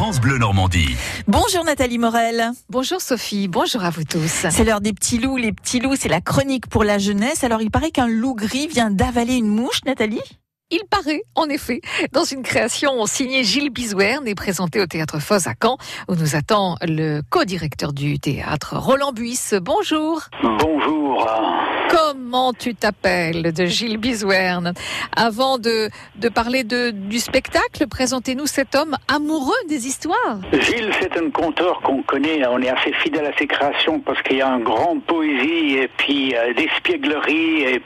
France Bleu Normandie. Bonjour Nathalie Morel. Bonjour Sophie, bonjour à vous tous. C'est l'heure des petits loups. Les petits loups, c'est la chronique pour la jeunesse. Alors il paraît qu'un loup gris vient d'avaler une mouche, Nathalie? Il paraît, en effet, dans une création signée Gilles Bizouerne et présentée au Théâtre Foz à Caen, où nous attend le co-directeur du théâtre, Roland Buisse. Bonjour. Bonjour. Comment tu t'appelles de Gilles Bizouerne? Avant de, de parler de, du spectacle, présentez-nous cet homme amoureux des histoires. Gilles, c'est un conteur qu'on connaît. On est assez fidèle à ses créations parce qu'il y a un grand poésie et puis euh, d'espièglerie et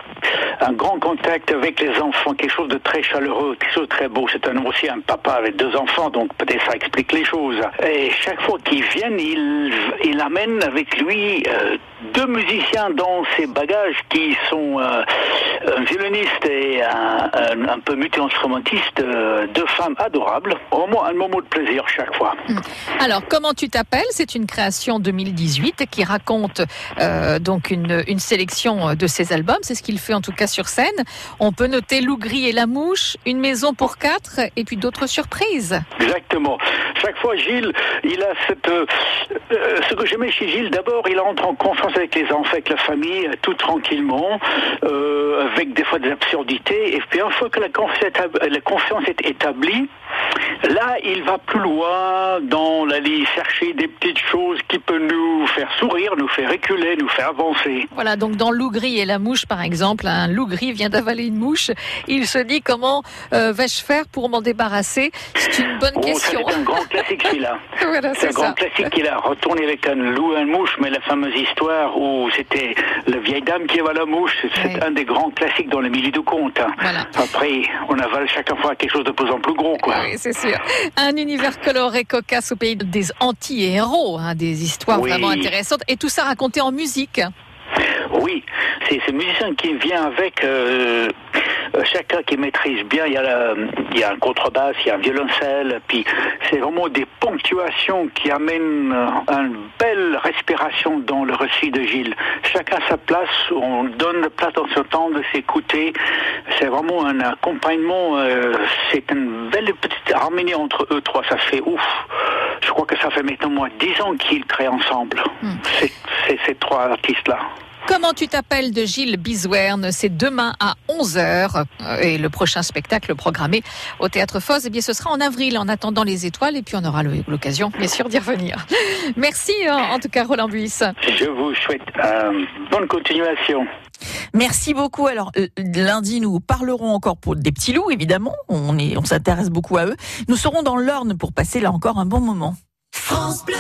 un grand contact avec les enfants, quelque chose de très chaleureux, très beau. C'est un, aussi un papa avec deux enfants, donc peut-être ça explique les choses. Et chaque fois qu'ils viennent, il, il amène avec lui euh, deux musiciens dans ses bagages qui sont euh, un violoniste et un, peu multi-instrumentiste, euh, deux femmes adorables. Au moins un moment de plaisir chaque fois. Alors, comment tu t'appelles? C'est une création 2018 qui raconte euh, donc une, une sélection de ses albums. C'est ce qu'il fait en tout cas sur scène. On peut noter Loup Gris et la Mouche, Une maison pour quatre et puis d'autres surprises. Exactement. Chaque fois, Gilles, il a cette. Euh, ce que j'aimais chez Gilles, d'abord, il entre en confiance avec les enfants, avec la famille, tout tranquillement, euh, avec des fois des absurdités. Et puis, une fois que la confiance est établie, Là, il va plus loin dans l'aller chercher des petites choses qui peuvent nous faire sourire, nous faire reculer, nous faire avancer. Voilà, donc dans Loup gris et la mouche, par exemple, un loup gris vient d'avaler une mouche. Il se dit comment euh, vais-je faire pour m'en débarrasser? C'est une bonne oh, question. C'est un grand classique celui-là. voilà, c'est un ça. grand classique qu'il a retourné avec un loup et une mouche, mais la fameuse histoire où c'était la vieille dame qui avala la mouche, c'est un des grands classiques dans les milieux de contes. hein. Voilà. Après, on avale chacun fois quelque chose de plus en plus gros, quoi. Oui, c'est sûr. Un univers coloré, cocasse au pays des anti-héros, hein, des histoires Oui. vraiment intéressantes, et tout ça raconté en musique. Oui, c'est ce musicien qui vient avec euh, euh, chacun qui maîtrise bien. Il y, a la- il y a un contrebasse, il y a un violoncelle, puis c'est vraiment des ponctuations qui amènent euh, une belle respiration dans le récit de Gilles. Chacun sa place, on donne la place dans ce temps de s'écouter. C'est vraiment un accompagnement, euh, c'est une belle petite harmonie entre eux trois. Ça fait ouf. Je crois que ça fait maintenant moins dix ans qu'ils créent ensemble. Hmm. Ces trois artistes-là. Comment tu t'appelles de Gilles Bizouerne? C'est demain à 11h et le prochain spectacle programmé au Théâtre Foz, eh bien ce sera en avril en attendant les étoiles et puis on aura l'occasion bien sûr d'y revenir. Merci en, en tout cas Roland Buisse. Je vous souhaite euh, bonne continuation. Merci beaucoup. Alors euh, lundi, nous parlerons encore pour des petits loups, évidemment. On est, on s'intéresse beaucoup à eux. Nous serons dans l'Orne pour passer là encore un bon moment. France Bleu.